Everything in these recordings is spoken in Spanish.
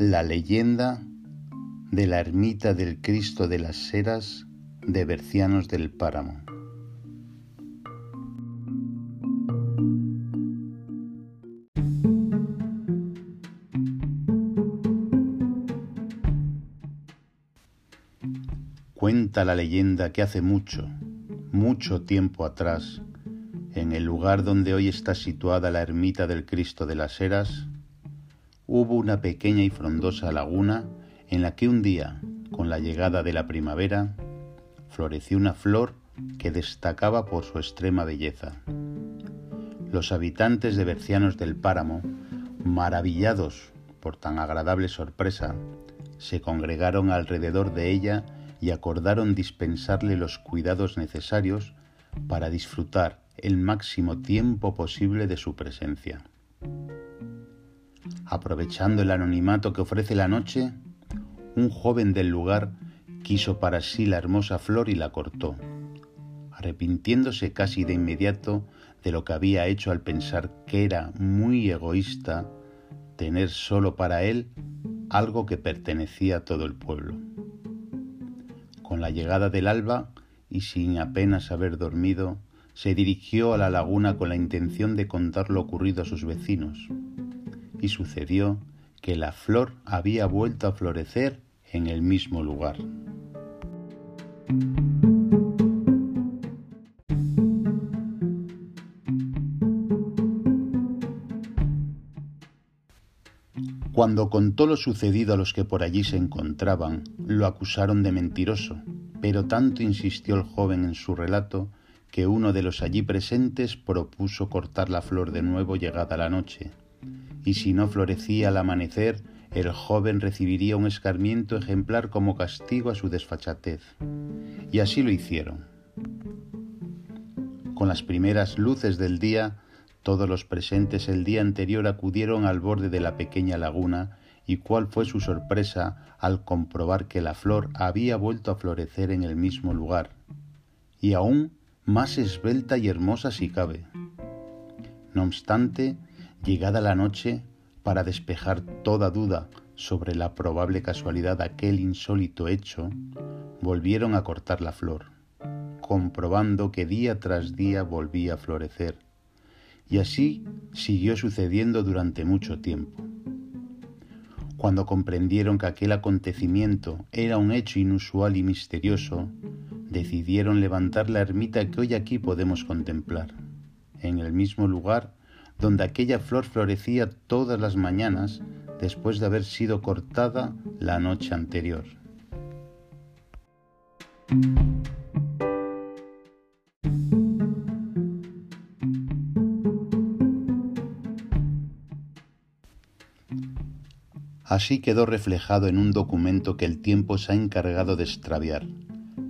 La leyenda de la ermita del Cristo de las Heras de Bercianos del Páramo. Cuenta la leyenda que hace mucho, mucho tiempo atrás, en el lugar donde hoy está situada la ermita del Cristo de las Heras, hubo una pequeña y frondosa laguna en la que un día, con la llegada de la primavera, floreció una flor que destacaba por su extrema belleza. Los habitantes de Bercianos del Páramo, maravillados por tan agradable sorpresa, se congregaron alrededor de ella y acordaron dispensarle los cuidados necesarios para disfrutar el máximo tiempo posible de su presencia. Aprovechando el anonimato que ofrece la noche, un joven del lugar quiso para sí la hermosa flor y la cortó, arrepintiéndose casi de inmediato de lo que había hecho al pensar que era muy egoísta tener solo para él algo que pertenecía a todo el pueblo. Con la llegada del alba y sin apenas haber dormido, se dirigió a la laguna con la intención de contar lo ocurrido a sus vecinos. Y sucedió que la flor había vuelto a florecer en el mismo lugar. Cuando contó lo sucedido a los que por allí se encontraban, lo acusaron de mentiroso, pero tanto insistió el joven en su relato que uno de los allí presentes propuso cortar la flor de nuevo llegada la noche, y si no florecía al amanecer, el joven recibiría un escarmiento ejemplar como castigo a su desfachatez. Y así lo hicieron. Con las primeras luces del día, todos los presentes el día anterior acudieron al borde de la pequeña laguna y cuál fue su sorpresa al comprobar que la flor había vuelto a florecer en el mismo lugar, y aún más esbelta y hermosa si cabe. No obstante, llegada la noche, para despejar toda duda sobre la probable casualidad de aquel insólito hecho, volvieron a cortar la flor, comprobando que día tras día volvía a florecer y así siguió sucediendo durante mucho tiempo. Cuando comprendieron que aquel acontecimiento era un hecho inusual y misterioso, decidieron levantar la ermita que hoy aquí podemos contemplar, en el mismo lugar donde aquella flor florecía todas las mañanas después de haber sido cortada la noche anterior. Así quedó reflejado en un documento que el tiempo se ha encargado de extraviar,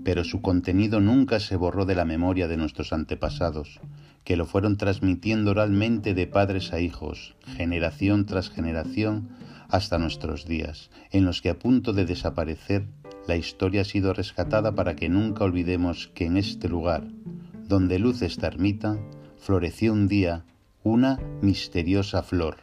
pero su contenido nunca se borró de la memoria de nuestros antepasados, que lo fueron transmitiendo oralmente de padres a hijos, generación tras generación, hasta nuestros días, en los que a punto de desaparecer, la historia ha sido rescatada para que nunca olvidemos que en este lugar, donde luce esta ermita, floreció un día una misteriosa flor.